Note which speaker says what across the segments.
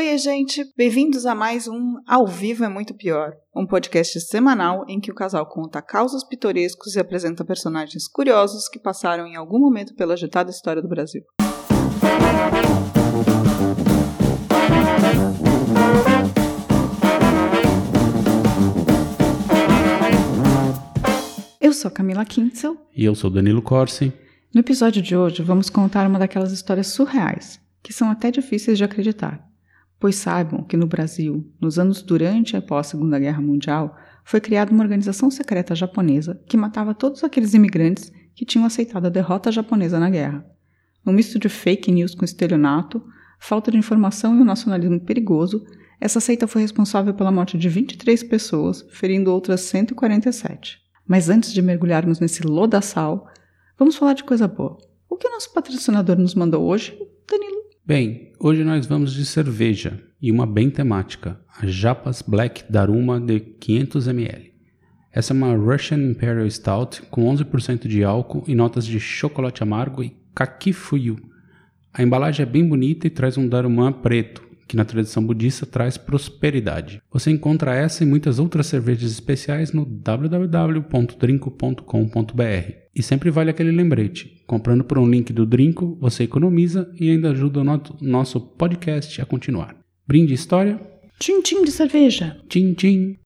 Speaker 1: Oi, gente! Bem-vindos a mais um Ao Vivo é Muito Pior, um podcast semanal em que o casal conta causos pitorescos e apresenta personagens curiosos que passaram em algum momento pela agitada história do Brasil. Eu sou Camila Kintzel.
Speaker 2: E eu sou Danilo Corsi.
Speaker 1: No episódio de hoje, vamos contar uma daquelas histórias surreais, que são até difíceis de acreditar Pois saibam que no Brasil, nos anos durante e após a Segunda Guerra Mundial, foi criada uma organização secreta japonesa que matava todos aqueles imigrantes que tinham aceitado a derrota japonesa na guerra. Um misto de fake news com estelionato, falta de informação e um nacionalismo perigoso, essa seita foi responsável pela morte de 23 pessoas, ferindo outras 147. Mas antes de mergulharmos nesse lodaçal, vamos falar de coisa boa. O que o nosso patrocinador nos mandou hoje, Danilo?
Speaker 2: Bem, hoje nós vamos de cerveja e uma bem temática, a Japas Black Daruma de 500 ml. Essa é uma Russian Imperial Stout com 11% de álcool e notas de chocolate amargo e kakifuyu. A embalagem é bem bonita e traz um Daruma preto, que na tradição budista traz prosperidade. Você encontra essa e muitas outras cervejas especiais no www.drinco.com.br. E sempre vale aquele lembrete: comprando por um link do Drinco, você economiza e ainda ajuda o nosso podcast a continuar. Brinde história.
Speaker 1: Tchim, tchim de cerveja.
Speaker 2: Tchim, tchim.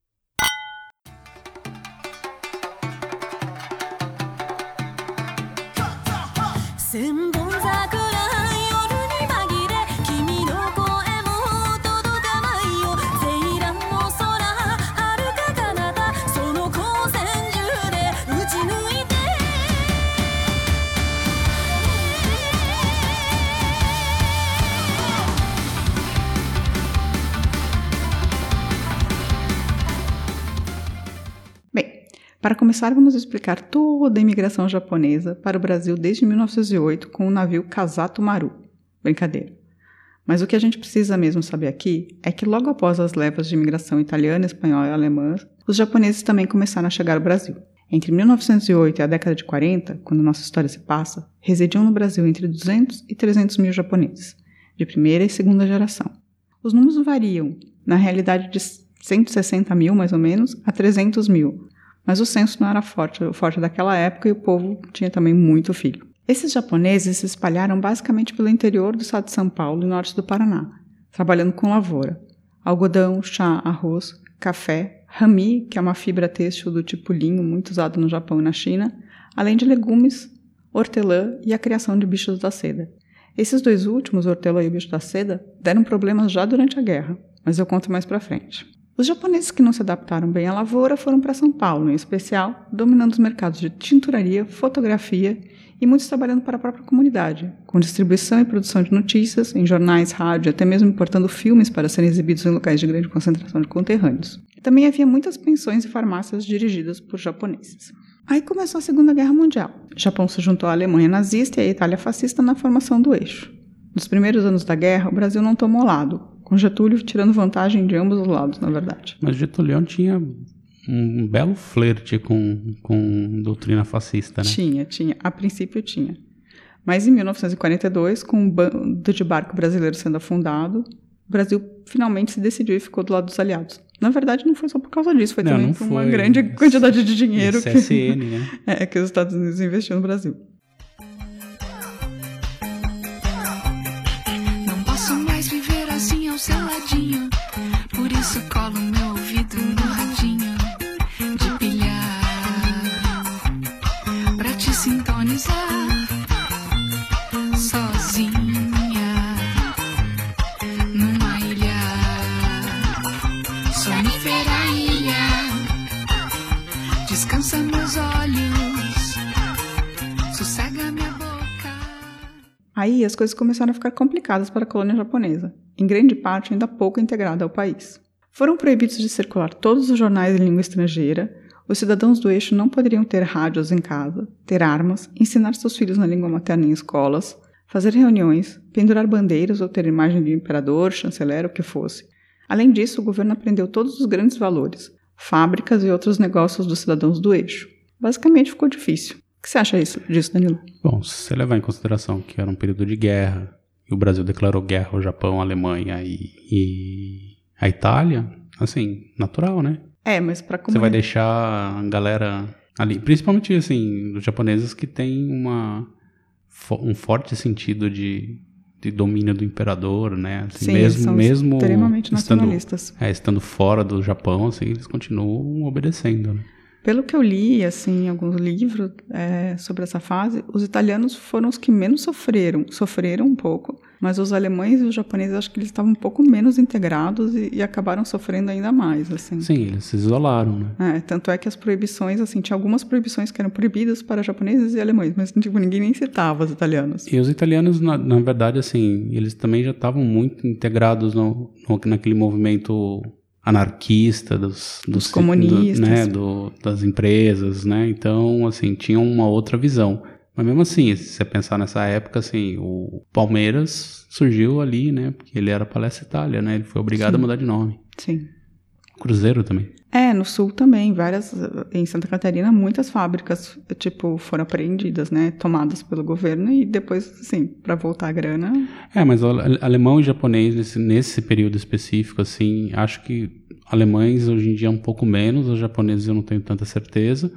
Speaker 1: Para começar, vamos explicar toda a imigração japonesa para o Brasil desde 1908 com o navio Kazato Maru. Brincadeira. Mas o que a gente precisa mesmo saber aqui é que logo após as levas de imigração italiana, espanhola e alemã, os japoneses também começaram a chegar ao Brasil. Entre 1908 e a década de 40, quando nossa história se passa, residiam no Brasil entre 200 e 300 mil japoneses, de primeira e segunda geração. Os números variam, na realidade de 160 mil mais ou menos a 300 mil, mas o censo não era forte, forte daquela época e o povo tinha também muito filho. Esses japoneses se espalharam basicamente pelo interior do estado de São Paulo e norte do Paraná, trabalhando com lavoura, algodão, chá, arroz, café, rami, que é uma fibra têxtil do tipo linho muito usado no Japão e na China, além de legumes, hortelã e a criação de bichos da seda. Esses dois últimos, hortelã e o bicho da seda, deram problemas já durante a guerra, mas eu conto mais para frente. Os japoneses que não se adaptaram bem à lavoura foram para São Paulo, em especial, dominando os mercados de tinturaria, fotografia e muitos trabalhando para a própria comunidade, com distribuição e produção de notícias em jornais, rádio, até mesmo importando filmes para serem exibidos em locais de grande concentração de conterrâneos. Também havia muitas pensões e farmácias dirigidas por japoneses. Aí começou a Segunda Guerra Mundial. O Japão se juntou à Alemanha nazista e à Itália fascista na formação do eixo. Nos primeiros anos da guerra, o Brasil não tomou lado, com Getúlio tirando vantagem de ambos os lados, na verdade.
Speaker 2: Mas Getúlio tinha um belo flerte com, com doutrina fascista, né?
Speaker 1: Tinha, tinha. A princípio tinha. Mas em 1942, com o bando de barco brasileiro sendo afundado, o Brasil finalmente se decidiu e ficou do lado dos aliados. Na verdade, não foi só por causa disso, foi não, também não por foi. uma grande quantidade de dinheiro
Speaker 2: CSN, que, né?
Speaker 1: é, que os Estados Unidos investiu no Brasil. Aí as coisas começaram a ficar complicadas para a colônia japonesa, em grande parte ainda pouco integrada ao país. Foram proibidos de circular todos os jornais em língua estrangeira, os cidadãos do eixo não poderiam ter rádios em casa, ter armas, ensinar seus filhos na língua materna em escolas, fazer reuniões, pendurar bandeiras ou ter imagem de imperador, chanceler, o que fosse. Além disso, o governo aprendeu todos os grandes valores, fábricas e outros negócios dos cidadãos do eixo. Basicamente ficou difícil que você acha isso, disso, Danilo?
Speaker 2: Bom, se você levar em consideração que era um período de guerra, e o Brasil declarou guerra ao Japão, à Alemanha e, e a Itália, assim, natural, né?
Speaker 1: É, mas para
Speaker 2: Você vai deixar a galera ali, principalmente assim, os japoneses que têm uma um forte sentido de, de domínio do imperador, né? Assim,
Speaker 1: Sim,
Speaker 2: mesmo
Speaker 1: são
Speaker 2: mesmo
Speaker 1: extremamente
Speaker 2: estando,
Speaker 1: nacionalistas.
Speaker 2: é, estando fora do Japão, assim, eles continuam obedecendo, né?
Speaker 1: Pelo que eu li, assim, em alguns livros é, sobre essa fase, os italianos foram os que menos sofreram, sofreram um pouco, mas os alemães e os japoneses acho que eles estavam um pouco menos integrados e, e acabaram sofrendo ainda mais, assim.
Speaker 2: Sim, eles se isolaram, né?
Speaker 1: É, tanto é que as proibições, assim, tinha algumas proibições que eram proibidas para japoneses e alemães, mas tipo, ninguém nem citava os italianos.
Speaker 2: E os italianos, na, na verdade, assim, eles também já estavam muito integrados no, no, naquele movimento anarquista dos, dos
Speaker 1: comunistas,
Speaker 2: do, né, do, das empresas, né? Então, assim, tinham uma outra visão. Mas mesmo assim, se você pensar nessa época, assim, o Palmeiras surgiu ali, né? Porque ele era Palestra Itália, né? Ele foi obrigado
Speaker 1: Sim.
Speaker 2: a mudar de nome.
Speaker 1: Sim.
Speaker 2: Cruzeiro também.
Speaker 1: É, no sul também, várias, em Santa Catarina, muitas fábricas, tipo, foram apreendidas, né, tomadas pelo governo e depois, assim, para voltar a grana.
Speaker 2: É, mas o alemão e japonês nesse, nesse período específico, assim, acho que alemães hoje em dia um pouco menos, os japoneses eu não tenho tanta certeza,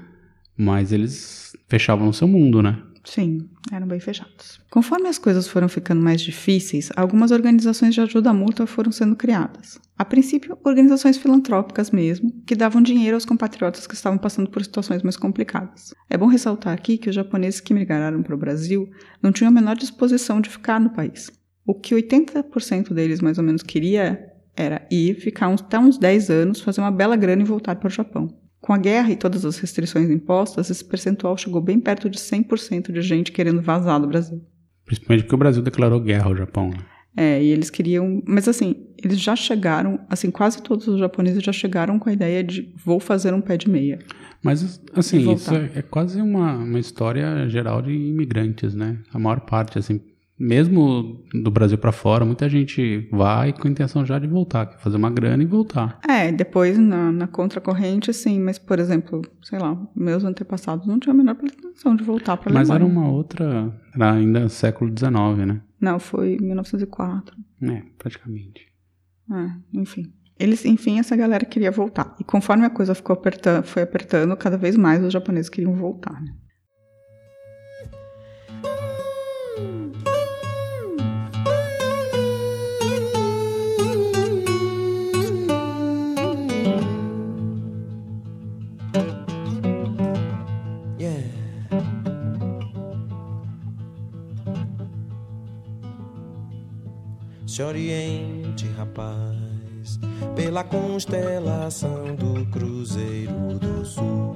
Speaker 2: mas eles fechavam no seu mundo, né?
Speaker 1: Sim, eram bem fechados. Conforme as coisas foram ficando mais difíceis, algumas organizações de ajuda mútua foram sendo criadas. A princípio, organizações filantrópicas mesmo, que davam dinheiro aos compatriotas que estavam passando por situações mais complicadas. É bom ressaltar aqui que os japoneses que migraram para o Brasil não tinham a menor disposição de ficar no país. O que 80% deles mais ou menos queria era ir, ficar uns, até uns 10 anos, fazer uma bela grana e voltar para o Japão. Com a guerra e todas as restrições impostas, esse percentual chegou bem perto de 100% de gente querendo vazar do Brasil.
Speaker 2: Principalmente porque o Brasil declarou guerra ao Japão. Né?
Speaker 1: É, e eles queriam. Mas assim, eles já chegaram, assim, quase todos os japoneses já chegaram com a ideia de vou fazer um pé de meia.
Speaker 2: Mas, assim, isso é, é, quase uma, uma história geral de imigrantes, né? A maior parte, assim, mesmo do Brasil para fora, muita gente vai com a intenção já de voltar, quer fazer uma grana e voltar.
Speaker 1: É, depois na, na contracorrente, sim, mas, por exemplo, sei lá, meus antepassados não tinham a menor pretensão de voltar para
Speaker 2: Mas era uma outra, era ainda século XIX, né?
Speaker 1: Não, foi 1904.
Speaker 2: É, praticamente.
Speaker 1: É, enfim. Eles, enfim, essa galera queria voltar. E conforme a coisa ficou apertando, foi apertando, cada vez mais os japoneses queriam voltar, né?
Speaker 3: Se oriente, rapaz, pela constelação do Cruzeiro do Sul.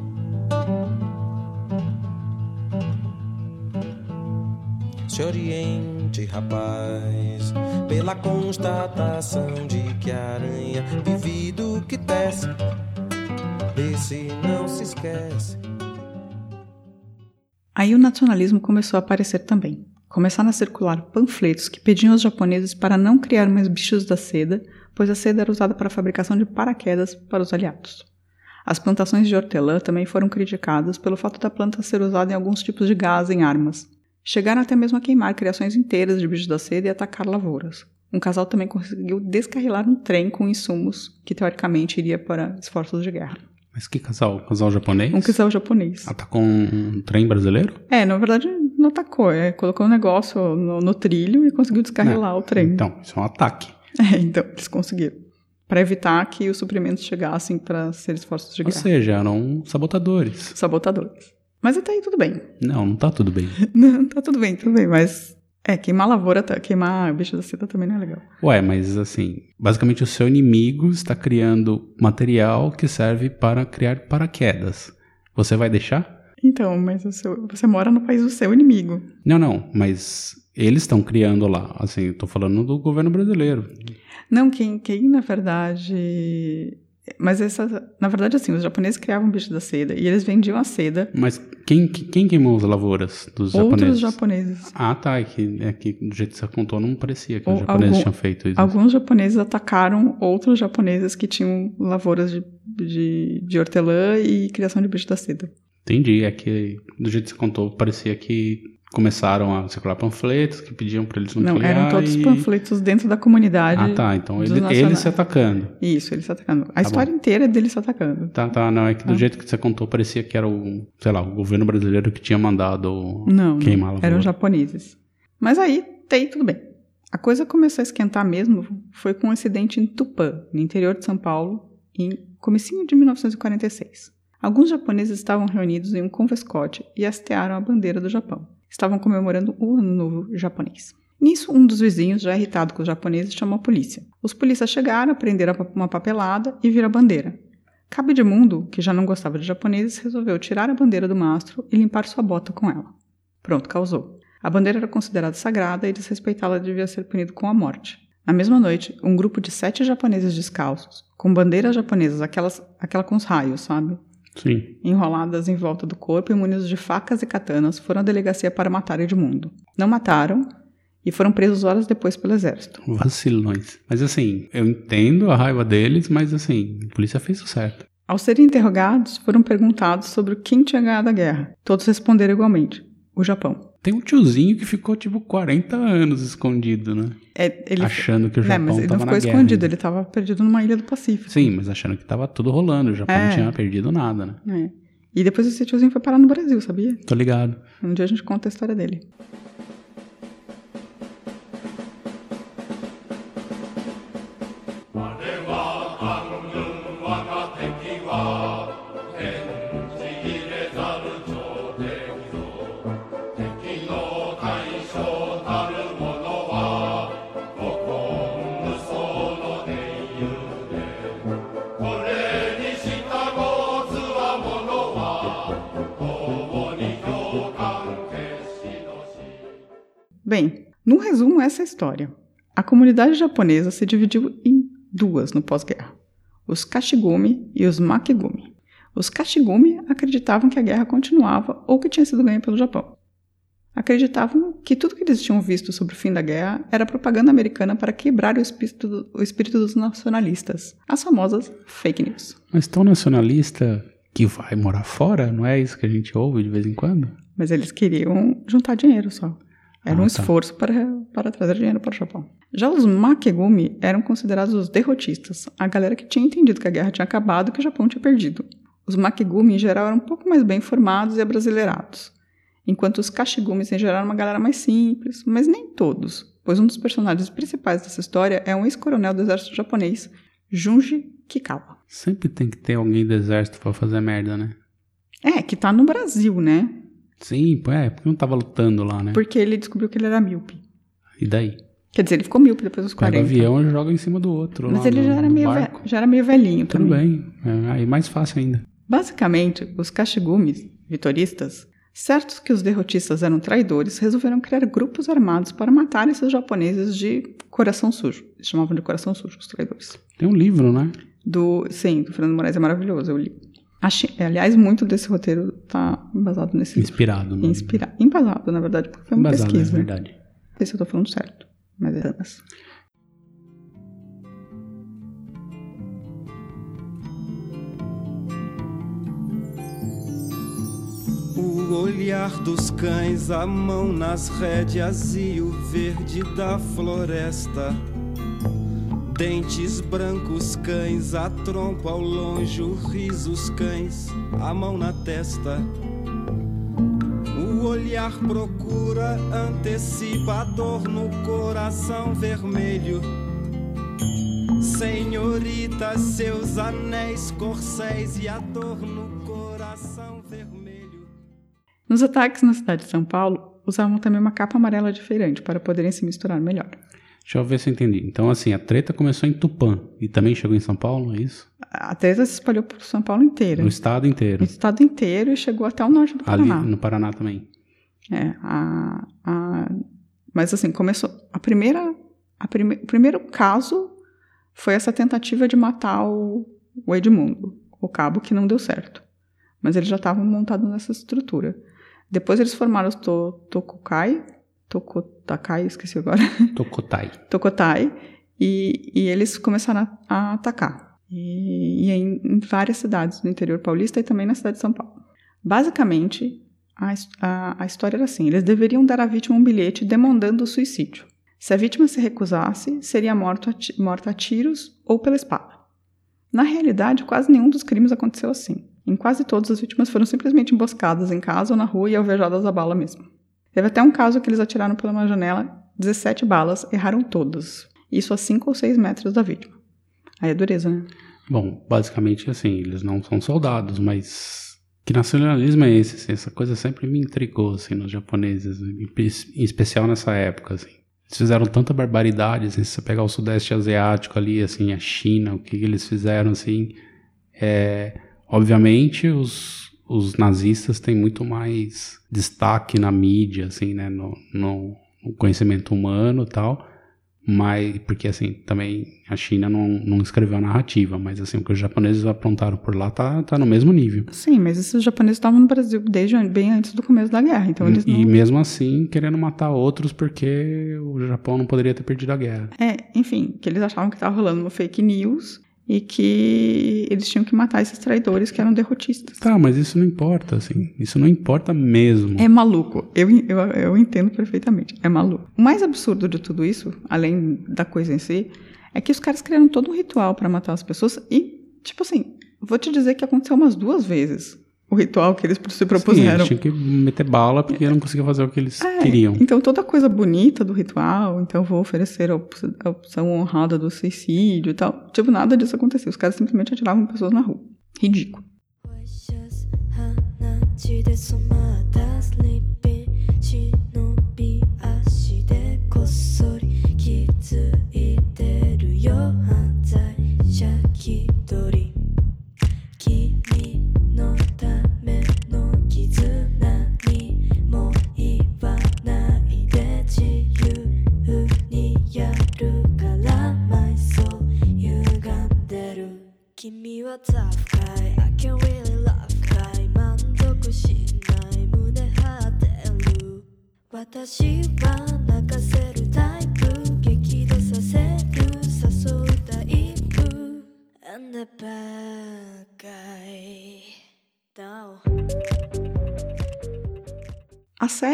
Speaker 3: Se oriente, rapaz, pela constatação de que a aranha vive do que tece. Desse não se esquece.
Speaker 1: Aí o nacionalismo começou a aparecer também. Começaram a circular panfletos que pediam aos japoneses para não criar mais bichos da seda, pois a seda era usada para a fabricação de paraquedas para os aliados. As plantações de hortelã também foram criticadas pelo fato da planta ser usada em alguns tipos de gás em armas. Chegaram até mesmo a queimar criações inteiras de bichos da seda e atacar lavouras. Um casal também conseguiu descarrilar um trem com insumos que teoricamente iria para esforços de guerra.
Speaker 2: Mas que casal? Casal japonês?
Speaker 1: Um casal japonês.
Speaker 2: Atacou um, um trem brasileiro?
Speaker 1: É, na verdade não atacou, é, colocou um negócio no, no trilho e conseguiu descarrilar
Speaker 2: Não.
Speaker 1: o trem.
Speaker 2: Então, isso é um ataque.
Speaker 1: É, então, eles conseguiram. Para evitar que os suprimentos chegassem para ser esforços de
Speaker 2: Ou
Speaker 1: guerra.
Speaker 2: seja, eram sabotadores.
Speaker 1: Sabotadores. Mas até aí tudo bem.
Speaker 2: Não, não tá tudo bem.
Speaker 1: Não, tá tudo bem, tudo bem, mas. É, queimar lavoura, tá- queimar bicho da seda também não é legal.
Speaker 2: Ué, mas assim, basicamente o seu inimigo está criando material que serve para criar paraquedas. Você vai deixar?
Speaker 1: Então, mas seu- você mora no país do seu inimigo.
Speaker 2: Não, não, mas eles estão criando lá. Assim, eu tô falando do governo brasileiro.
Speaker 1: Não, quem, quem na verdade. Mas essa. Na verdade, assim, os japoneses criavam bicho da seda e eles vendiam a seda.
Speaker 2: Mas quem, quem queimou as lavouras dos
Speaker 1: Outros
Speaker 2: japoneses?
Speaker 1: japoneses.
Speaker 2: Ah, tá. É que, é que do jeito que você contou, não parecia que
Speaker 1: Ou
Speaker 2: os japoneses
Speaker 1: algum-
Speaker 2: tinham feito isso.
Speaker 1: Alguns japoneses atacaram outros japoneses que tinham lavouras de, de, de hortelã e criação de bicho da seda.
Speaker 2: Entendi. É que do jeito que você contou, parecia que começaram a circular panfletos que pediam para eles não,
Speaker 1: Não, eram todos
Speaker 2: e...
Speaker 1: panfletos dentro da comunidade.
Speaker 2: Ah, tá. Então ele, eles se atacando.
Speaker 1: Isso, eles se atacando. A
Speaker 2: Tá
Speaker 1: história inteira é deles se atacando.
Speaker 2: Tá, tá. Não, é que do
Speaker 1: Ah.
Speaker 2: jeito que você contou, parecia que era o, sei lá, o governo brasileiro que tinha mandado
Speaker 1: Não,
Speaker 2: queimar a
Speaker 1: não,
Speaker 2: lavoura.
Speaker 1: eram japoneses. Mas aí, tem tudo bem. A coisa começou a esquentar mesmo foi com um acidente em Tupã, no interior de São Paulo, em comecinho de 1946. Alguns japoneses estavam reunidos em um convescote e hastearam a bandeira do Japão. Estavam comemorando o Ano Novo japonês. Nisso, um dos vizinhos, já irritado com os japoneses, chamou a polícia. Os policiais chegaram, prenderam uma papelada e viram a bandeira. Cabo de Mundo, que já não gostava de japoneses, resolveu tirar a bandeira do mastro e limpar sua bota com ela. Pronto, causou. A bandeira era considerada sagrada e desrespeitá-la devia ser punido com a morte. Na mesma noite, um grupo de sete japoneses descalços, com bandeiras japonesas, aquelas, aquela com os raios, sabe?
Speaker 2: Sim.
Speaker 1: Enroladas em volta do corpo e munidos de facas e katanas, foram à delegacia para matar Edmundo. Não mataram e foram presos horas depois pelo exército.
Speaker 2: Vacilões. Mas assim, eu entendo a raiva deles, mas assim, a polícia fez o certo.
Speaker 1: Ao serem interrogados, foram perguntados sobre quem tinha ganhado a guerra. Todos responderam igualmente: o Japão.
Speaker 2: Tem um tiozinho que ficou tipo 40 anos escondido, né?
Speaker 1: É, ele,
Speaker 2: achando que o
Speaker 1: Não,
Speaker 2: Japão
Speaker 1: mas ele não
Speaker 2: tava
Speaker 1: ficou
Speaker 2: guerra.
Speaker 1: escondido,
Speaker 2: ainda.
Speaker 1: ele estava perdido numa ilha do Pacífico.
Speaker 2: Sim, mas achando que tava tudo rolando, o Japão
Speaker 1: É.
Speaker 2: não tinha perdido nada, né?
Speaker 1: É. E depois esse tiozinho foi parar no Brasil, sabia?
Speaker 2: Tô ligado.
Speaker 1: Um dia a gente conta a história dele. Essa a história. A comunidade japonesa se dividiu em duas no pós-guerra: os Kashigumi e os Makigumi. Os Kashigumi acreditavam que a guerra continuava ou que tinha sido ganha pelo Japão. Acreditavam que tudo que eles tinham visto sobre o fim da guerra era propaganda americana para quebrar o espírito, do- o espírito dos nacionalistas, as famosas fake news.
Speaker 2: Mas tão nacionalista que vai morar fora, não é isso que a gente ouve de vez em quando?
Speaker 1: Mas eles queriam juntar dinheiro só. Era
Speaker 2: Ah,
Speaker 1: um
Speaker 2: tá.
Speaker 1: esforço para, para trazer dinheiro para o Japão. Já os Makegumi eram considerados os derrotistas, a galera que tinha entendido que a guerra tinha acabado e que o Japão tinha perdido. Os Makegumi, em geral, eram um pouco mais bem formados e abrasileirados, enquanto os Kashigumis, em geral, eram uma galera mais simples, mas nem todos, pois um dos personagens principais dessa história é um ex-coronel do exército japonês, Junji Kikawa.
Speaker 2: Sempre tem que ter alguém do exército pra fazer merda, né?
Speaker 1: É, que tá no Brasil, né?
Speaker 2: Sim, é, porque não tava lutando lá, né?
Speaker 1: Porque ele descobriu que ele era míope.
Speaker 2: E daí?
Speaker 1: Quer dizer, ele ficou míope depois dos
Speaker 2: Pega
Speaker 1: 40.
Speaker 2: o avião e joga em cima do outro.
Speaker 1: Mas ele
Speaker 2: no-
Speaker 1: já era, meio ve- já era meio velhinho
Speaker 2: Tudo
Speaker 1: também.
Speaker 2: bem. É, aí mais fácil ainda.
Speaker 1: Basicamente, os Kashigumis, vitoristas, certos que os derrotistas eram traidores, resolveram criar grupos armados para matar esses japoneses de coração sujo. Eles chamavam de coração sujo, os traidores.
Speaker 2: Tem um livro, né?
Speaker 1: Do, sim, do Fernando Moraes é maravilhoso, eu li. Achei- aliás, muito desse roteiro está embasado nesse livro.
Speaker 2: Inspirado. No...
Speaker 1: Inspirado. Embasado, na verdade, porque foi uma
Speaker 2: Embasado,
Speaker 1: pesquisa.
Speaker 2: é verdade.
Speaker 1: Não sei se eu tô falando certo, mas é apenas.
Speaker 3: O olhar dos cães, a mão nas rédeas e o verde da floresta. Dentes brancos, cães, a trompa ao longe, o riso, os cães, a mão na testa. O olhar procura, antecipa a dor no coração vermelho. Senhorita, seus anéis, corcéis e a dor no coração vermelho.
Speaker 1: Nos ataques na cidade de São Paulo, usavam também uma capa amarela de feirante para poderem se misturar melhor.
Speaker 2: Deixa eu ver se eu entendi. Então, assim, a treta começou em Tupã e também chegou em São Paulo, é isso?
Speaker 1: A treta se espalhou por São Paulo inteiro.
Speaker 2: No estado inteiro.
Speaker 1: O estado inteiro e chegou até o norte do
Speaker 2: Ali
Speaker 1: Paraná.
Speaker 2: no Paraná também.
Speaker 1: É, a, a- mas assim, começou. A primeira, a prime, o primeiro caso foi essa tentativa de matar o, o Edmundo, o cabo que não deu certo. Mas eles já estavam montados nessa estrutura. Depois eles formaram os to, Tokukai, Tokotakai, esqueci agora.
Speaker 2: Tokotai.
Speaker 1: Tokotai, e, e eles começaram a, a atacar. E, e em, em várias cidades do interior paulista e também na cidade de São Paulo. Basicamente, A, a, a história era assim: eles deveriam dar à vítima um bilhete demandando o suicídio. Se a vítima se recusasse, seria morta a, morta a tiros ou pela espada. Na realidade, quase nenhum dos crimes aconteceu assim. Em quase todos, as vítimas foram simplesmente emboscadas em casa ou na rua e alvejadas a bala mesmo. Teve até um caso que eles atiraram pela uma janela 17 balas, erraram todas. Isso a 5 ou 6 metros da vítima. Aí é dureza, né?
Speaker 2: Bom, basicamente assim, eles não são soldados, mas que nacionalismo é esse? Assim, essa coisa sempre me intrigou assim nos japoneses, em especial nessa época assim. Eles fizeram tanta barbaridade, assim, se você pegar o sudeste asiático ali, assim, a China, o que, que eles fizeram assim, é, obviamente os, os nazistas têm muito mais destaque na mídia, assim, né, no, no, no conhecimento humano e tal, mas porque assim também a China não, não escreveu a narrativa, mas assim o que os japoneses aprontaram por lá tá, tá no mesmo nível.
Speaker 1: Sim, mas esses japoneses estavam no Brasil desde bem antes do começo da guerra, então eles
Speaker 2: e,
Speaker 1: não...
Speaker 2: e mesmo assim querendo matar outros porque o Japão não poderia ter perdido a guerra.
Speaker 1: É, enfim, que eles achavam que estava rolando uma fake news e que eles tinham que matar esses traidores que eram derrotistas.
Speaker 2: Tá, mas isso não importa, assim. Isso não importa mesmo.
Speaker 1: É maluco. Eu, eu, eu entendo perfeitamente. É maluco. O mais absurdo de tudo isso, além da coisa em si, é que os caras criaram todo um ritual para matar as pessoas e, tipo assim, vou te dizer que aconteceu umas duas vezes o ritual que eles se propuseram.
Speaker 2: Sim, eles tinham que meter bala porque não conseguiam fazer o que eles é, queriam.
Speaker 1: Então toda a coisa bonita do ritual, então vou oferecer a opção, a opção honrada do suicídio e tal. Tipo, nada disso aconteceu. Os caras simplesmente atiravam pessoas na rua. Ridículo.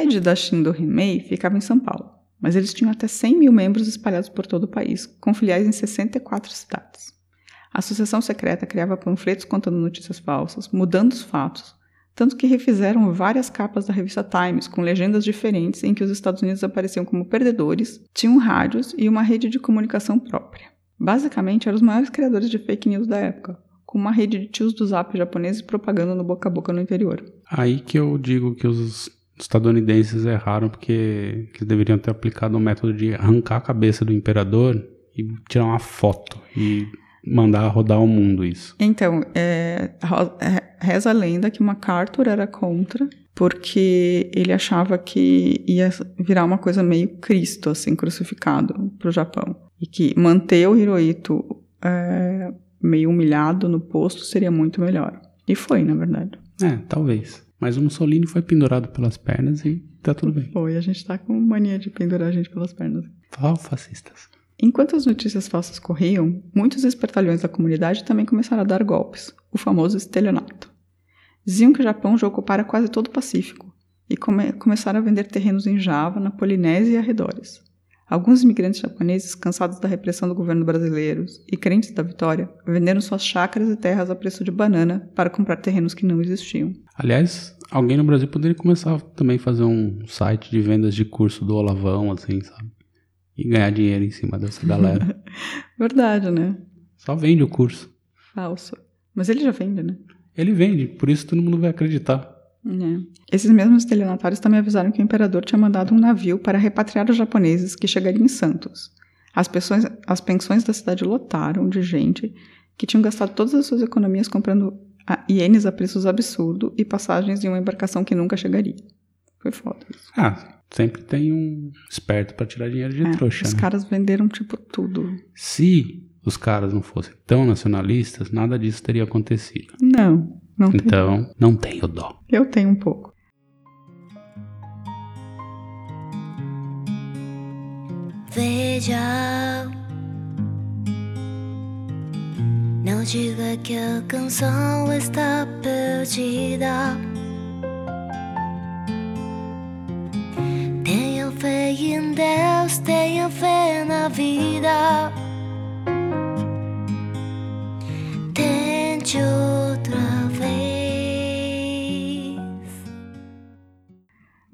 Speaker 1: Sede da Shindo Himei ficava em São Paulo, mas eles tinham até 100 mil membros espalhados por todo o país, com filiais em 64 cidades. A associação secreta criava panfletos contando notícias falsas, mudando os fatos, tanto que refizeram várias capas da revista Times com legendas diferentes em que os Estados Unidos apareciam como perdedores, tinham rádios e uma rede de comunicação própria. Basicamente, eram os maiores criadores de fake news da época, com uma rede de tios do zap japoneses propagando no boca a boca no interior.
Speaker 2: Aí que eu digo que os estadunidenses erraram porque eles deveriam ter aplicado o método de arrancar a cabeça do imperador e tirar uma foto e mandar rodar o mundo isso.
Speaker 1: Então, é, é, reza a lenda que MacArthur era contra porque ele achava que ia virar uma coisa meio Cristo, assim, crucificado para o Japão. E que manter o Hirohito é, meio humilhado no posto seria muito melhor. E foi, na verdade.
Speaker 2: É, talvez. Mas o Mussolini foi pendurado pelas pernas e tá tudo bem.
Speaker 1: Foi, a gente tá com mania de pendurar a gente pelas pernas.
Speaker 2: Fala fascistas.
Speaker 1: Enquanto as notícias falsas corriam, muitos espertalhões da comunidade também começaram a dar golpes, o famoso estelionato. Diziam que o Japão já ocupara quase todo o Pacífico e come começaram a vender terrenos em Java, na Polinésia e arredores. Alguns imigrantes japoneses, cansados da repressão do governo brasileiro e crentes da vitória, venderam suas chácaras e terras a preço de banana para comprar terrenos que não existiam.
Speaker 2: Aliás, alguém no Brasil poderia começar também a fazer um site de vendas de curso do Olavão, assim, sabe? e ganhar dinheiro em cima dessa galera.
Speaker 1: Verdade, né?
Speaker 2: Só vende o curso.
Speaker 1: Falso. Mas ele já vende, né?
Speaker 2: Ele vende, por isso todo mundo vai acreditar.
Speaker 1: É. Esses mesmos estelionatários também avisaram que o imperador tinha mandado um navio para repatriar os japoneses que chegariam em Santos. As, pessoas, as pensões da cidade lotaram de gente que tinham gastado todas as suas economias comprando ienes a preços absurdos e passagens em uma embarcação que nunca chegaria. Foi foda isso.
Speaker 2: Ah, sempre tem um esperto para tirar dinheiro de
Speaker 1: é,
Speaker 2: trouxa.
Speaker 1: Os
Speaker 2: né?
Speaker 1: caras venderam tipo tudo.
Speaker 2: Se os caras não fossem tão nacionalistas, nada disso teria acontecido.
Speaker 1: Não, não
Speaker 2: então, tem. não tenho dó.
Speaker 1: Eu tenho um pouco. Veja, não diga que a canção está perdida.
Speaker 4: Tenha fé em Deus, tenha fé na vida.
Speaker 1: Tente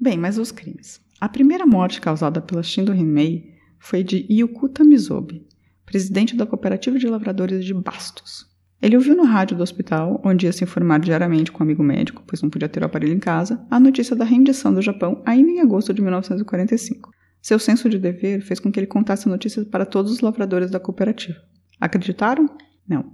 Speaker 1: Bem, mas os crimes. A primeira morte causada pela Shindo Rinmei foi de Yukuta Mizobi, presidente da Cooperativa de Lavradores de Bastos. Ele ouviu no rádio do hospital, onde ia se informar diariamente com um amigo médico, pois não podia ter o aparelho em casa, a notícia da rendição do Japão ainda em agosto de 1945. Seu senso de dever fez com que ele contasse a notícia para todos os lavradores da cooperativa. Acreditaram? Não.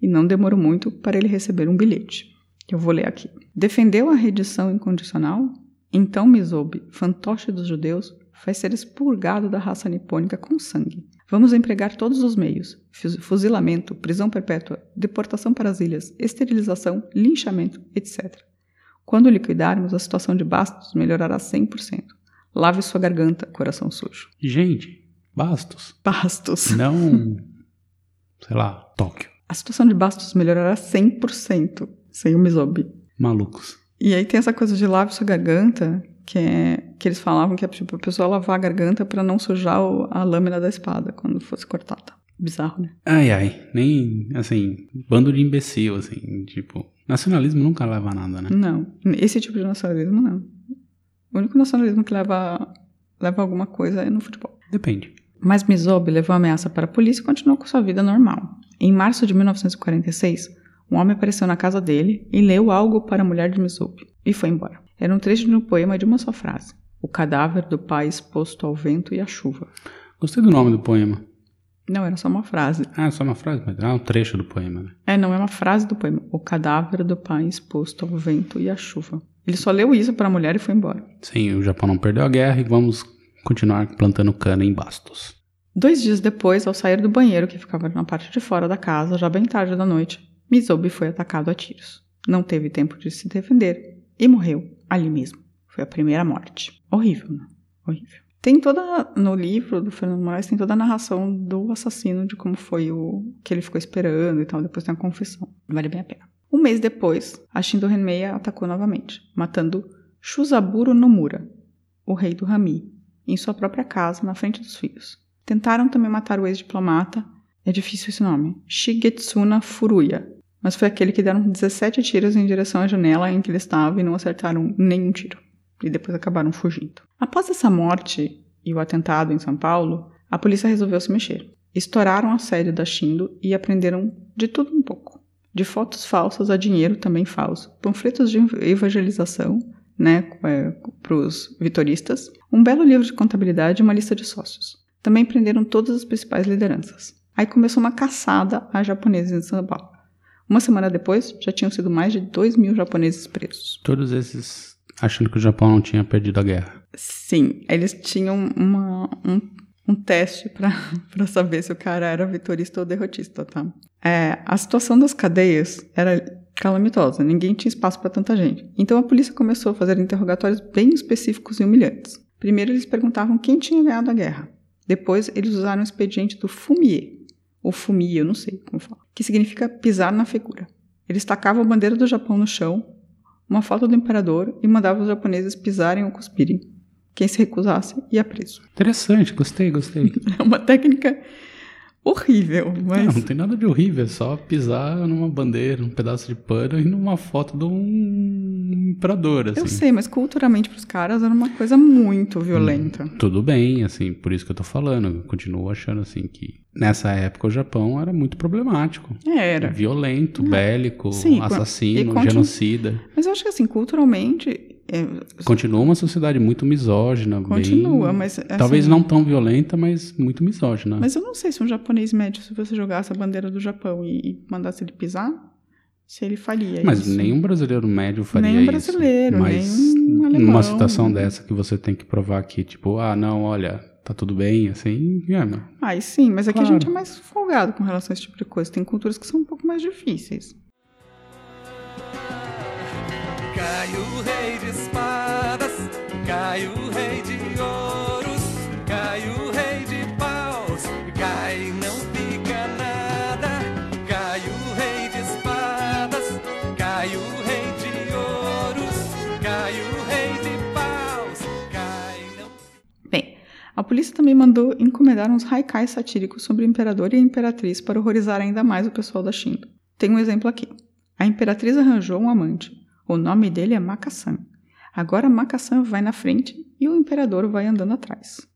Speaker 1: E não demorou muito para ele receber um bilhete, que eu vou ler aqui. Defendeu a redição incondicional? Então Mizobe, fantoche dos judeus, vai ser expurgado da raça nipônica com sangue. Vamos empregar todos os meios: fuzilamento, prisão perpétua, deportação para as ilhas, esterilização, linchamento, etc. Quando liquidarmos, a situação de Bastos melhorará 100%. Lave sua garganta, coração sujo.
Speaker 2: Gente, Bastos.
Speaker 1: Bastos.
Speaker 2: Não, sei lá, Tóquio.
Speaker 1: A situação de Bastos melhorará 100% sem o Mizobi.
Speaker 2: Malucos.
Speaker 1: E aí tem essa coisa de lave sua garganta, que é que eles falavam que é tipo a pessoa lavar a garganta para não sujar o- a lâmina da espada quando fosse cortada. Bizarro, né?
Speaker 2: Ai, ai, nem, assim, bando de imbecil, assim, tipo, nacionalismo nunca leva a nada, né?
Speaker 1: Não, esse tipo de nacionalismo não. O único nacionalismo que leva leva alguma coisa é no futebol.
Speaker 2: Depende.
Speaker 1: Mas Mizobe levou a ameaça para a polícia e continuou com sua vida normal. Em março de 1946, um homem apareceu na casa dele e leu algo para a mulher de Mizobe e foi embora. Era um trecho de um poema de uma só frase: O cadáver do pai exposto ao vento e à chuva.
Speaker 2: Gostei do nome do poema.
Speaker 1: Não, era só uma frase.
Speaker 2: Ah, é só uma frase, mas é um trecho do poema, né?
Speaker 1: É, não é uma frase do poema. O cadáver do pai exposto ao vento e à chuva. Ele só leu isso para a mulher e foi embora.
Speaker 2: Sim, o Japão não perdeu a guerra e vamos continuar plantando cana em Bastos.
Speaker 1: Dois dias depois, ao sair do banheiro que ficava na parte de fora da casa, já bem tarde da noite, Mizobi foi atacado a tiros. Não teve tempo de se defender e morreu ali mesmo. Foi a primeira morte. Horrível, né? Horrível. Tem toda, no livro do Fernando Moraes, tem toda a narração do assassino, de como foi o que ele ficou esperando e tal. Depois tem a confissão. Vale bem a pena. Um mês depois, a Shindo Renmei a atacou novamente, matando Shuzaburo Nomura, o rei do Rami, em sua própria casa, na frente dos filhos. Tentaram também matar o ex-diplomata, é difícil esse nome, Shigetsuna Furuya, mas foi aquele que deram 17 tiros em direção à janela em que ele estava e não acertaram nenhum tiro. E depois acabaram fugindo. Após essa morte e o atentado em São Paulo, a polícia resolveu se mexer. Estouraram a sede da Shindo e apreenderam de tudo um pouco. De fotos falsas a dinheiro também falso, panfletos de evangelização, né, para os vitoristas, um belo livro de contabilidade e uma lista de sócios. Também prenderam todas as principais lideranças. Aí começou uma caçada a japoneses em São Paulo. Uma semana depois, já tinham sido mais de 2 mil japoneses presos.
Speaker 2: Todos esses achando que o Japão não tinha perdido a guerra.
Speaker 1: Sim, eles tinham uma, um, um teste para saber se o cara era vitorista ou derrotista, tá? É, a situação das cadeias era calamitosa, ninguém tinha espaço para tanta gente. Então a polícia começou a fazer interrogatórios bem específicos e humilhantes. Primeiro eles perguntavam quem tinha ganhado a guerra. Depois eles usaram o expediente do fumier, ou fumier, eu não sei como fala, que significa pisar na figura. Eles tacavam a bandeira do Japão no chão, uma foto do imperador e mandavam os japoneses pisarem ou cuspirem. Quem se recusasse ia preso.
Speaker 2: Interessante, gostei, gostei.
Speaker 1: É uma técnica horrível, mas
Speaker 2: Não, não tem nada de horrível, é só pisar numa bandeira, num pedaço de pano e numa foto de um imperador, assim.
Speaker 1: eu sei, mas culturalmente para os caras era uma coisa muito violenta.
Speaker 2: Tudo bem, assim, por isso que eu tô falando. Eu continuo achando, assim, que nessa época o Japão era muito problemático.
Speaker 1: Era.
Speaker 2: Violento, bélico,
Speaker 1: Sim,
Speaker 2: assassino,
Speaker 1: continu-
Speaker 2: genocida.
Speaker 1: Mas eu acho que assim, culturalmente é,
Speaker 2: Continua uma sociedade muito misógina.
Speaker 1: continua,
Speaker 2: bem...
Speaker 1: mas assim,
Speaker 2: Talvez não tão violenta, mas muito misógina.
Speaker 1: Mas eu não sei se um japonês médio, se você jogasse a bandeira do Japão e, e mandasse ele pisar, se ele faria
Speaker 2: Mas
Speaker 1: isso.
Speaker 2: nenhum brasileiro médio faria
Speaker 1: Nenhum
Speaker 2: isso.
Speaker 1: brasileiro,
Speaker 2: Mas
Speaker 1: nenhum alemão.
Speaker 2: numa situação dessa que você tem que provar que, tipo, ah, não, olha, tá tudo bem, assim, é, meu.
Speaker 1: Ai, sim, mas aqui a
Speaker 2: Claro.
Speaker 1: gente é mais folgado com relação a esse tipo de coisa. Tem culturas que são um pouco mais difíceis.
Speaker 3: Cai o rei de espadas, cai o rei de ouros, cai o rei de paus, cai não fica nada. Cai o rei de espadas, cai o rei de ouros, cai o rei de paus, cai não
Speaker 1: Bem, a polícia também mandou encomendar uns haikais satíricos sobre o imperador e a imperatriz para horrorizar ainda mais o pessoal da Shinto. Tem um exemplo aqui. A imperatriz arranjou um amante. O nome dele é Makassan. Agora Makassan vai na frente e o imperador vai andando atrás.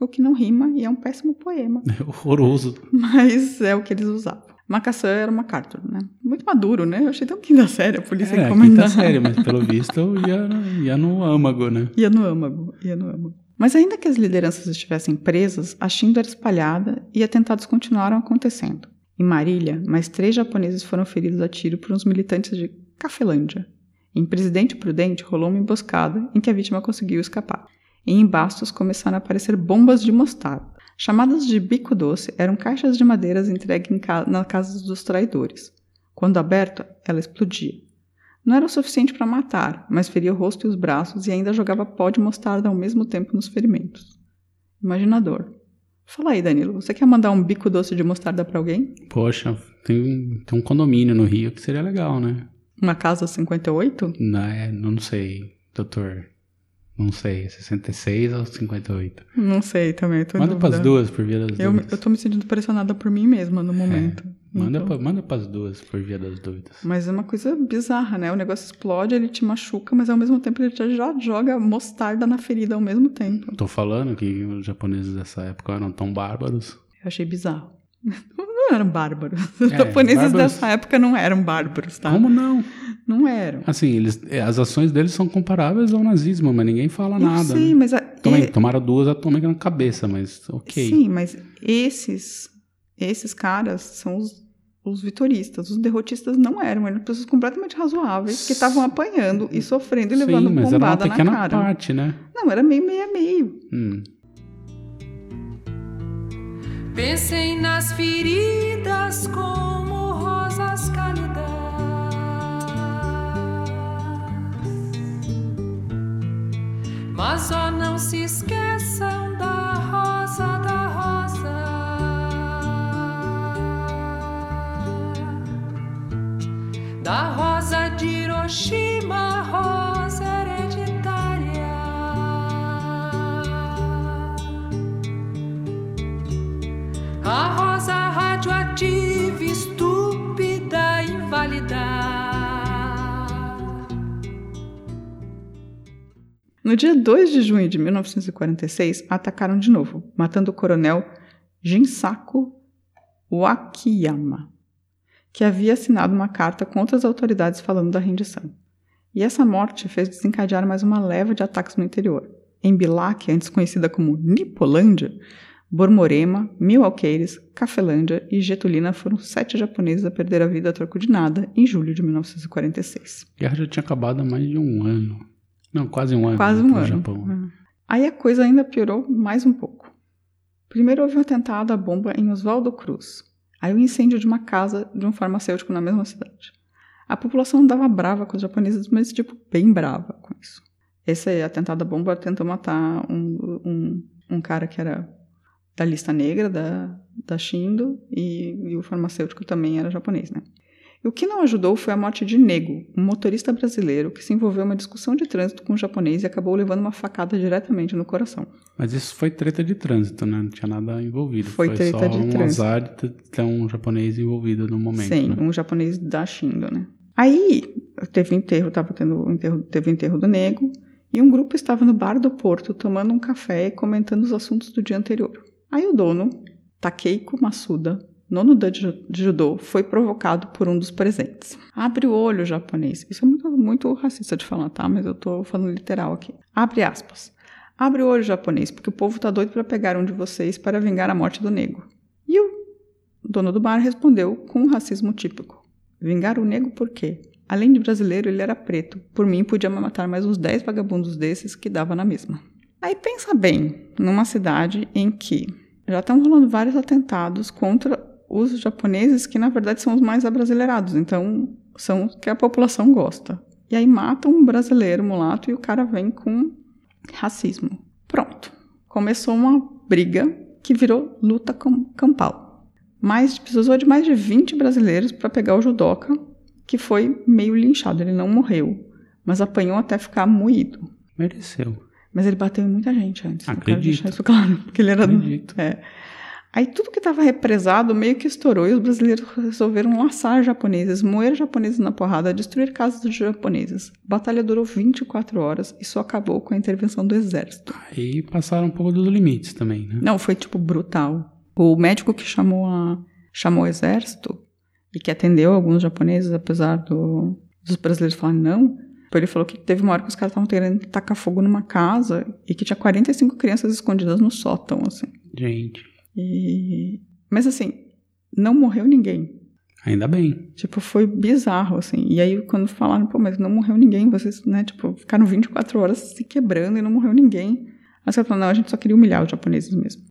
Speaker 1: O que não rima e é um péssimo poema,
Speaker 2: É horroroso.
Speaker 1: mas é o que eles usavam. Makassan era uma MacArthur, né? Muito maduro, né? Eu achei tão quinta série a polícia
Speaker 2: É, a
Speaker 1: encomendar.
Speaker 2: quinta série, mas pelo visto ia, ia no âmago, né?
Speaker 1: Ia no âmago, ia no âmago. Mas ainda que as lideranças estivessem presas, a Shindo era espalhada e atentados continuaram acontecendo. Em Marília, mais três japoneses foram feridos a tiro por uns militantes de Cafelândia. Em Presidente Prudente rolou uma emboscada em que a vítima conseguiu escapar. Em Bastos começaram a aparecer bombas de mostarda. Chamadas de bico doce, eram caixas de madeiras entregues ca na casa dos traidores. Quando aberta, ela explodia. Não era o suficiente para matar, mas feria o rosto e os braços e ainda jogava pó de mostarda ao mesmo tempo nos ferimentos. Imaginador. Fala aí, Danilo, você quer mandar um bico doce de mostarda para alguém?
Speaker 2: Poxa, tem, tem um condomínio no Rio que seria legal, né?
Speaker 1: Uma casa 58?
Speaker 2: Não, é, não sei, doutor. Não sei, 66 ou 58?
Speaker 1: Não sei também, tô
Speaker 2: Manda
Speaker 1: dúvida.
Speaker 2: pras duas por via das
Speaker 1: Eu,
Speaker 2: dúvidas.
Speaker 1: eu tô me sentindo pressionada por mim mesma no momento.
Speaker 2: Manda,
Speaker 1: Então-
Speaker 2: manda pras duas por via das dúvidas.
Speaker 1: Mas é uma coisa bizarra, né? O negócio explode, ele te machuca, mas ao mesmo tempo ele já já joga mostarda na ferida ao mesmo tempo.
Speaker 2: Tô falando que os japoneses dessa época eram tão bárbaros.
Speaker 1: Eu achei bizarro. Não eram bárbaros. Os
Speaker 2: É,
Speaker 1: japoneses
Speaker 2: bárbaros-
Speaker 1: dessa época não eram bárbaros, tá?
Speaker 2: Como não?
Speaker 1: Não eram.
Speaker 2: Assim, eles, é, as ações deles são comparáveis ao nazismo, mas ninguém fala
Speaker 1: Eu
Speaker 2: nada.
Speaker 1: sei,
Speaker 2: né?
Speaker 1: mas... A,
Speaker 2: Também
Speaker 1: e-
Speaker 2: tomaram duas atômicas na cabeça, mas ok.
Speaker 1: Sim, mas esses, esses caras são os, os vitoristas. Os derrotistas não eram. Eram pessoas completamente razoáveis que estavam apanhando e sofrendo e levando
Speaker 2: Sim, mas era uma
Speaker 1: bombada na
Speaker 2: pequena
Speaker 1: cara.
Speaker 2: parte, né?
Speaker 1: Não, era meio, meio a meio.
Speaker 2: Hum.
Speaker 5: Pensem nas feridas como rosas cálidas. Mas ó, não se esqueçam da rosa da rosa. Da rosa de Hiroshima,
Speaker 1: No dia 2 de junho de 1946, atacaram de novo, matando o coronel Jinsaku Wakiyama, que havia assinado uma carta contra as autoridades falando da rendição. E essa morte fez desencadear mais uma leva de ataques no interior. Em Bilac, antes conhecida como Nipolândia, Bormorema, Mil Alqueires, Cafelândia e Getulina foram sete japoneses a perder a vida a troco de nada em julho de 1946.
Speaker 2: A guerra já tinha acabado há mais de um ano. Não, quase um ano.
Speaker 1: Quase
Speaker 2: né,
Speaker 1: um ano.
Speaker 2: Japão.
Speaker 1: É. Aí a coisa ainda piorou mais um pouco. Primeiro houve um atentado à bomba em Oswaldo Cruz. Aí o incêndio de uma casa de um farmacêutico na mesma cidade. A população andava brava com os japoneses, mas tipo, bem brava com isso. Esse atentado à bomba tentou matar um, um, um cara que era da lista negra da, da Shindo e, e o farmacêutico também era japonês, né? E o que não ajudou foi a morte de Nego, um motorista brasileiro que se envolveu em uma discussão de trânsito com um japonês e acabou levando uma facada diretamente no coração.
Speaker 2: Mas isso foi treta de trânsito, né? Não tinha nada envolvido.
Speaker 1: Foi treta
Speaker 2: só
Speaker 1: de
Speaker 2: um
Speaker 1: trânsito.
Speaker 2: azar de ter um japonês envolvido no momento.
Speaker 1: Sim,
Speaker 2: né?
Speaker 1: um japonês da Shindo, né? Aí teve enterro, tava tendo enterro, teve enterro do Nego e um grupo estava no bar do Porto tomando um café e comentando os assuntos do dia anterior. Aí o dono, Takeiko Masuda, nono dan de ju- de judô, foi provocado por um dos presentes. Abre o olho, japonês. Isso é muito, muito racista de falar, tá? Mas eu tô falando literal aqui. Abre aspas. Abre o olho, japonês, porque o povo tá doido para pegar um de vocês para vingar a morte do nego. E o dono do bar respondeu com um racismo típico. Vingar o nego por quê? Além de brasileiro, ele era preto. Por mim, podia matar mais uns 10 vagabundos desses que dava na mesma. Aí pensa bem, numa cidade em que já estão rolando vários atentados contra os japoneses, que na verdade são os mais abrasileirados, então são os que a população gosta. E aí matam um brasileiro mulato e o cara vem com racismo. Pronto. Começou uma briga que virou luta cam- campal. Mas precisou de mais de 20 brasileiros para pegar o judoca, que foi meio linchado. Ele não morreu, mas apanhou até ficar moído.
Speaker 2: Mereceu.
Speaker 1: Mas ele bateu em muita gente antes.
Speaker 2: Acredito.
Speaker 1: isso claro, porque ele era.
Speaker 2: Acredito.
Speaker 1: É. Aí tudo que estava represado meio que estourou e os brasileiros resolveram laçar japoneses, moer japoneses na porrada, destruir casas de japoneses. A batalha durou 24 horas e só acabou com a intervenção do exército.
Speaker 2: Aí passaram um pouco dos limites também, né?
Speaker 1: Não, foi tipo brutal. O médico que chamou, a, chamou o exército e que atendeu alguns japoneses, apesar do, dos brasileiros falarem não, ele falou que teve uma hora que os caras estavam querendo tacar fogo numa casa e que tinha 45 crianças escondidas no sótão, assim.
Speaker 2: Gente,
Speaker 1: E... Mas assim, não morreu ninguém.
Speaker 2: ainda bem.
Speaker 1: Tipo, foi bizarro, assim. E aí, quando falaram, pô, mas não morreu ninguém, vocês, né, tipo, ficaram 24 horas se quebrando e não morreu ninguém. Aí você falou, não, a gente só queria humilhar os japoneses mesmo.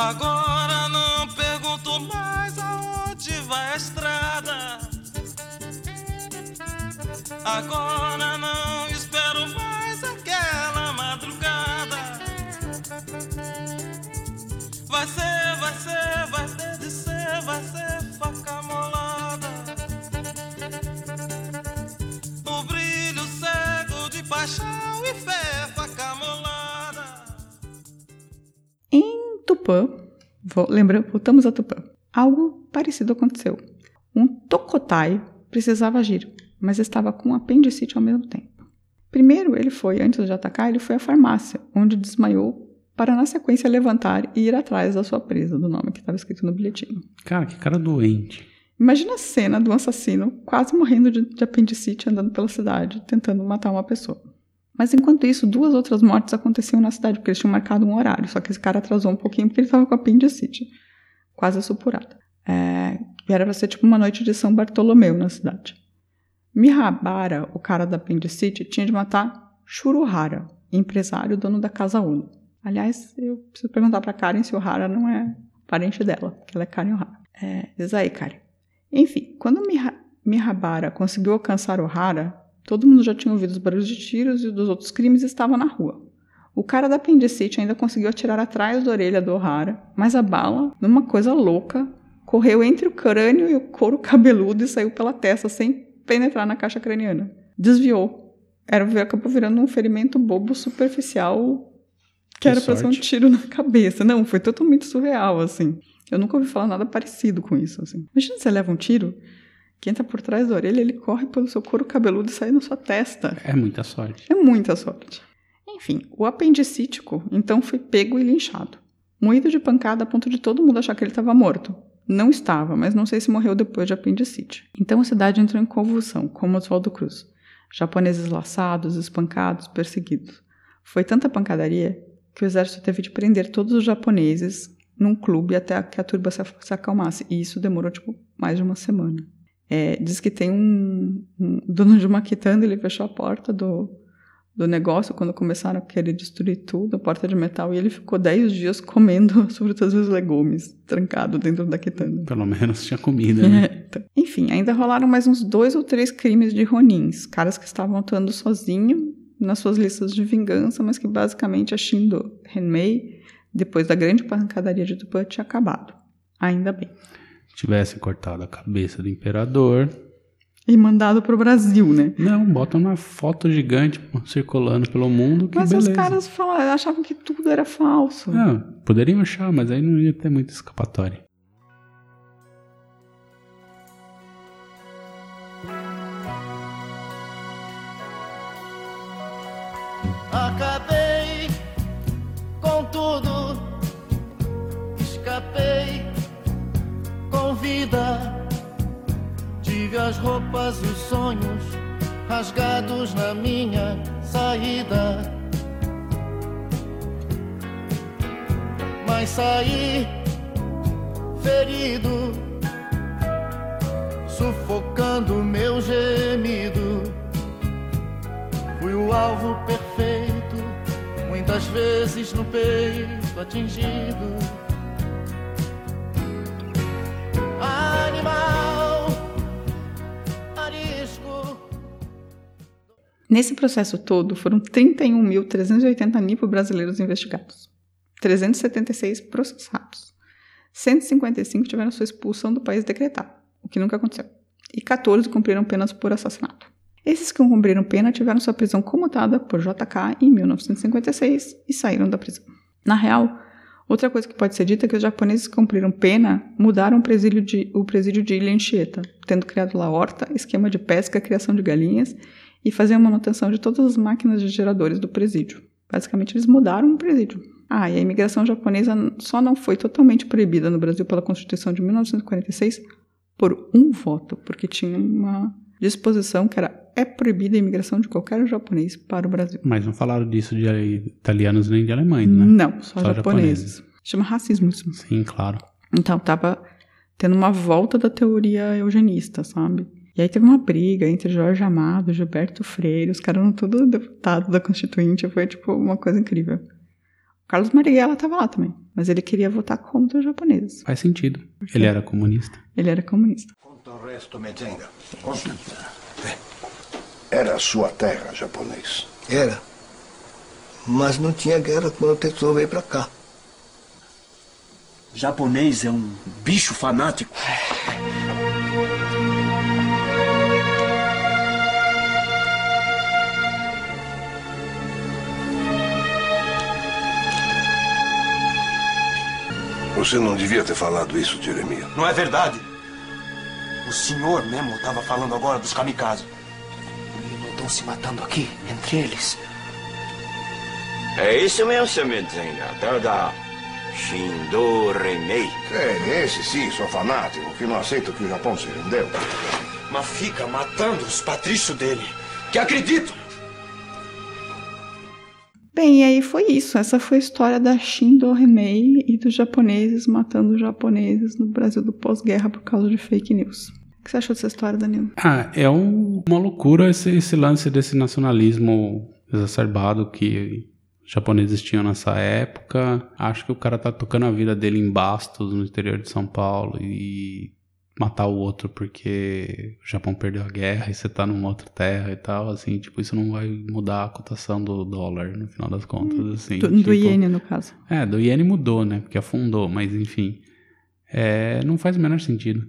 Speaker 3: Agora não pergunto mais aonde vai a estrada. Agora não
Speaker 1: Tupã, lembra, voltamos a Tupã. Algo parecido aconteceu. Um Tokotai precisava agir, mas estava com apendicite ao mesmo tempo. Primeiro, ele foi, antes de atacar, ele foi à farmácia, onde desmaiou para na sequência levantar e ir atrás da sua presa, do nome que estava escrito no bilhetinho.
Speaker 2: Cara, que cara doente.
Speaker 1: Imagina a cena do assassino quase morrendo de, de apendicite andando pela cidade, tentando matar uma pessoa. Mas enquanto isso, duas outras mortes aconteciam na cidade, porque eles tinham marcado um horário. Só que esse cara atrasou um pouquinho porque ele estava com apendicite, quase supurada. É, era pra ser tipo uma noite de São Bartolomeu na cidade. Mihabara, o cara da apendicite, tinha de matar Shuruhara, empresário dono da casa Uno. Aliás, eu preciso perguntar pra Karen se o Hara não é parente dela, porque ela é Karen O'Hara. É, diz aí, Karen. Enfim, quando Miha, Mihabara conseguiu alcançar o Hara, todo mundo já tinha ouvido os barulhos de tiros e dos outros crimes estavam na rua. O cara da apendicite ainda conseguiu atirar atrás da orelha do O'Hara, mas a bala, numa coisa louca, correu entre o crânio e o couro cabeludo e saiu pela testa sem penetrar na caixa craniana. Desviou. Era, acabou virando um ferimento bobo superficial que
Speaker 2: Que
Speaker 1: era pra ser um tiro na cabeça. Não, foi totalmente surreal, assim. Eu nunca ouvi falar nada parecido com isso, assim. Imagina você leva um tiro, que entra por trás da orelha, ele corre pelo seu couro cabeludo e sai na sua testa.
Speaker 2: É muita sorte.
Speaker 1: É muita sorte. Enfim, o apendicítico então foi pego e linchado. Moído de pancada a ponto de todo mundo achar que ele estava morto. Não estava, mas não sei se morreu depois de apendicite. Então a cidade entrou em convulsão, como Oswaldo Cruz. Japoneses laçados, espancados, perseguidos. Foi tanta pancadaria que o exército teve de prender todos os japoneses num clube até que a turba se, se acalmasse. E isso demorou, tipo, mais de uma semana. É, diz que tem um, um dono de uma quitanda, ele fechou a porta do, do negócio quando começaram a querer destruir tudo, a porta de metal, e ele ficou 10 dias comendo frutas e os legumes, trancado dentro da quitanda.
Speaker 2: Pelo menos tinha comida, né?
Speaker 1: É, então. Enfim, ainda rolaram mais uns dois ou três crimes de ronins, caras que estavam atuando sozinho nas suas listas de vingança, mas que basicamente a Shindo Renmei, depois da grande pancadaria de Tupã, tinha acabado. Ainda bem.
Speaker 2: Tivessem cortado a cabeça do imperador.
Speaker 1: E mandado pro Brasil, né?
Speaker 2: Não, botam uma foto gigante circulando pelo mundo. Que
Speaker 1: Mas
Speaker 2: beleza.
Speaker 1: os caras falaram, achavam que tudo era falso.
Speaker 2: Ah, poderiam achar, mas aí não ia ter muita escapatória.
Speaker 6: As roupas e os sonhos rasgados na minha saída. Mas saí ferido, sufocando meu gemido. Fui o alvo perfeito, muitas vezes no peito atingido.
Speaker 1: Nesse processo todo, foram 31.380 nipo brasileiros investigados, 376 processados, 155 tiveram sua expulsão do país decretada, o que nunca aconteceu. E 14 cumpriram penas por assassinato. Esses que cumpriram pena tiveram sua prisão comutada por JK em 1956 e saíram da prisão. Na real, outra coisa que pode ser dita é que os japoneses que cumpriram pena mudaram o presídio de, o presídio de Ilha Anchieta, tendo criado lá horta, esquema de pesca, criação de galinhas e faziam manutenção de todas as máquinas de geradores do presídio. Basicamente, eles mudaram o presídio. Ah, e a imigração japonesa só não foi totalmente proibida no Brasil pela Constituição de 1946 por um voto, porque tinha uma disposição que era é proibida a imigração de qualquer japonês para o Brasil.
Speaker 2: Mas não falaram disso de italianos nem de alemães, né?
Speaker 1: Não, só,
Speaker 2: Só
Speaker 1: japoneses.
Speaker 2: japoneses.
Speaker 1: Chama racismo isso.
Speaker 2: Sim, claro.
Speaker 1: Então, tava tendo uma volta da teoria eugenista, sabe? E aí teve uma briga entre Jorge Amado, Gilberto Freire, os caras eram todos deputados da Constituinte, foi tipo uma coisa incrível. O Carlos Marighella tava lá também, mas ele queria votar contra os japoneses.
Speaker 2: Faz sentido. Ele era comunista.
Speaker 1: Ele era comunista.
Speaker 7: Conta o resto, Mezenga. Conta. Era a sua terra, japonês.
Speaker 8: Era. Mas não tinha guerra quando o Tetsuo veio pra cá.
Speaker 9: Japonês é um bicho fanático.
Speaker 7: Você não devia ter falado isso, Jeremias.
Speaker 9: Não é verdade? O senhor mesmo estava falando agora dos kamikazes.
Speaker 8: E não estão se matando aqui, entre eles.
Speaker 10: É isso mesmo, seu Medzenga. Tal da Shindo Remei.
Speaker 7: É, esse sim, sou fanático, que não aceita que o Japão se rendeu.
Speaker 9: Mas fica matando os patrícios dele, que acreditam.
Speaker 1: Bem, e aí foi isso. Essa foi a história da Shindo Remei e dos japoneses matando japoneses no Brasil do pós-guerra por causa de fake news. O que você achou dessa história, Danilo?
Speaker 2: Ah, é um- uma loucura esse, esse lance desse nacionalismo exacerbado que os japoneses tinham nessa época. Acho que o cara tá tocando a vida dele em Bastos, no interior de São Paulo, e matar o outro porque o Japão perdeu a guerra e você tá numa outra terra e tal, assim, tipo, isso não vai mudar a cotação do dólar no final das contas, assim.
Speaker 1: Do, do
Speaker 2: tipo,
Speaker 1: iene, no caso.
Speaker 2: É, do iene mudou, né, porque afundou, mas enfim, é, não faz o menor sentido,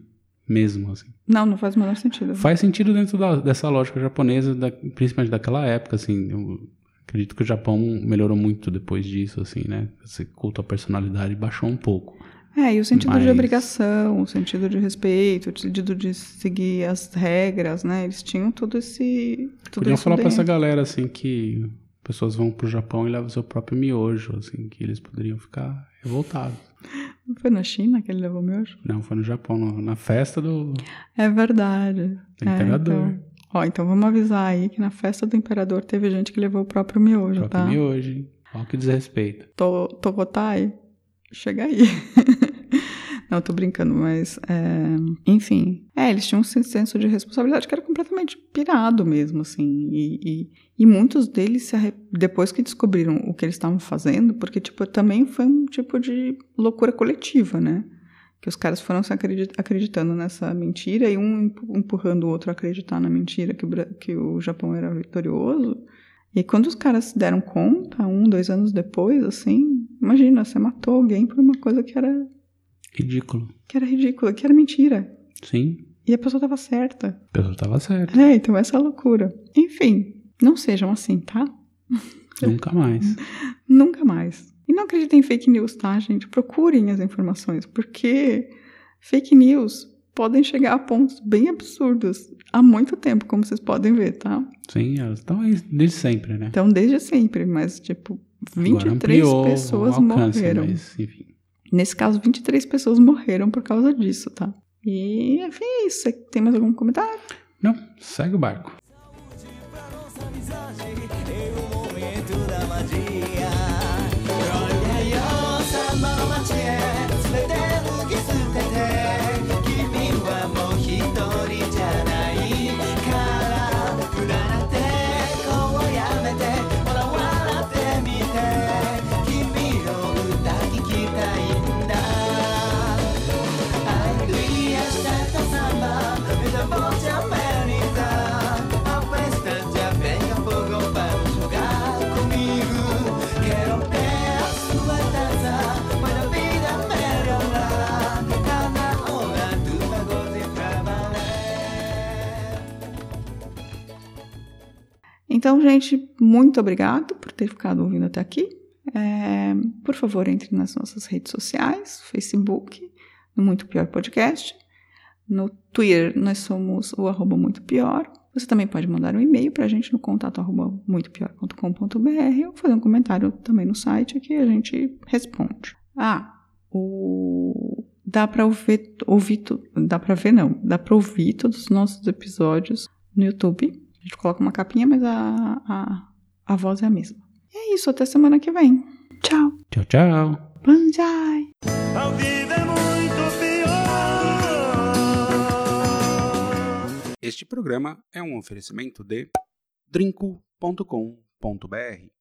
Speaker 2: mesmo, assim.
Speaker 1: Não, não faz o menor sentido.
Speaker 2: Faz sentido dentro da- dessa lógica japonesa, da- principalmente daquela época, assim. Eu acredito que o Japão melhorou muito depois disso, assim, né? Esse culto à personalidade baixou um pouco.
Speaker 1: É, e o sentido
Speaker 2: Mas-
Speaker 1: de obrigação, o sentido de respeito, o sentido de seguir as regras, né? Eles tinham todo esse. Tudo
Speaker 2: Podiam falar pra
Speaker 1: dentro.
Speaker 2: essa galera, assim, que pessoas vão pro Japão e levam seu próprio miojo, assim, que eles poderiam ficar revoltados.
Speaker 1: Não foi na China que ele levou miojo?
Speaker 2: Não, foi no Japão, no- na festa do,
Speaker 1: É verdade.
Speaker 2: do
Speaker 1: É,
Speaker 2: imperador.
Speaker 1: então- Ó, então vamos avisar aí que na festa do imperador teve gente que levou o próprio miojo,
Speaker 2: próprio
Speaker 1: tá?
Speaker 2: miojo, hein? Olha que desrespeito.
Speaker 1: To, Togotai, chega aí. Não, tô brincando, mas é, enfim. É, eles tinham um senso de responsabilidade que era completamente pirado mesmo, assim. E, e, e muitos deles, se arre- depois que descobriram o que eles estavam fazendo, porque, tipo, também foi um tipo de loucura coletiva, né? Que os caras foram se acredi- acreditando nessa mentira e um empu- empurrando o outro a acreditar na mentira que o, que o Japão era vitorioso. E quando os caras se deram conta, um, dois anos depois, assim, imagina, você matou alguém por uma coisa que era,
Speaker 2: Ridículo.
Speaker 1: que era ridícula, que era mentira.
Speaker 2: Sim,
Speaker 1: E a pessoa estava certa.
Speaker 2: a pessoa tava certa.
Speaker 1: É, então essa é a loucura. Enfim, não sejam assim, tá?
Speaker 2: Nunca mais.
Speaker 1: Nunca mais. E não acreditem em fake news, tá, gente? Procurem as informações, porque fake news podem chegar a pontos bem absurdos há muito tempo, como vocês podem ver, tá?
Speaker 2: Sim, elas estão aí desde sempre, né?
Speaker 1: Então, desde sempre, mas, tipo, 23
Speaker 2: ampliou
Speaker 1: pessoas
Speaker 2: o alcance,
Speaker 1: morreram.
Speaker 2: Mas, enfim.
Speaker 1: Nesse caso, 23 pessoas morreram por causa disso, tá? E, enfim, é isso. Você Tem mais algum comentário?
Speaker 2: Não, segue o barco.
Speaker 1: Gente, muito obrigado por ter ficado ouvindo até aqui. É, por favor, entre nas nossas redes sociais, Facebook, no Muito Pior Podcast. No Twitter, nós somos o arroba Muito Pior. Você também pode mandar um e-mail para a gente no contato arroba muitopior.com.br ou fazer um comentário também no site que a gente responde. Ah, o... dá para ouvir, ouvir dá para ver não, dá para ouvir todos os nossos episódios no YouTube. A gente coloca uma capinha, mas a, a, a voz é a mesma. E é isso, até semana que vem. Tchau.
Speaker 2: Tchau, tchau.
Speaker 1: Banzai.
Speaker 6: A vida é muito pior.
Speaker 2: Este programa é um oferecimento de drinco.com.br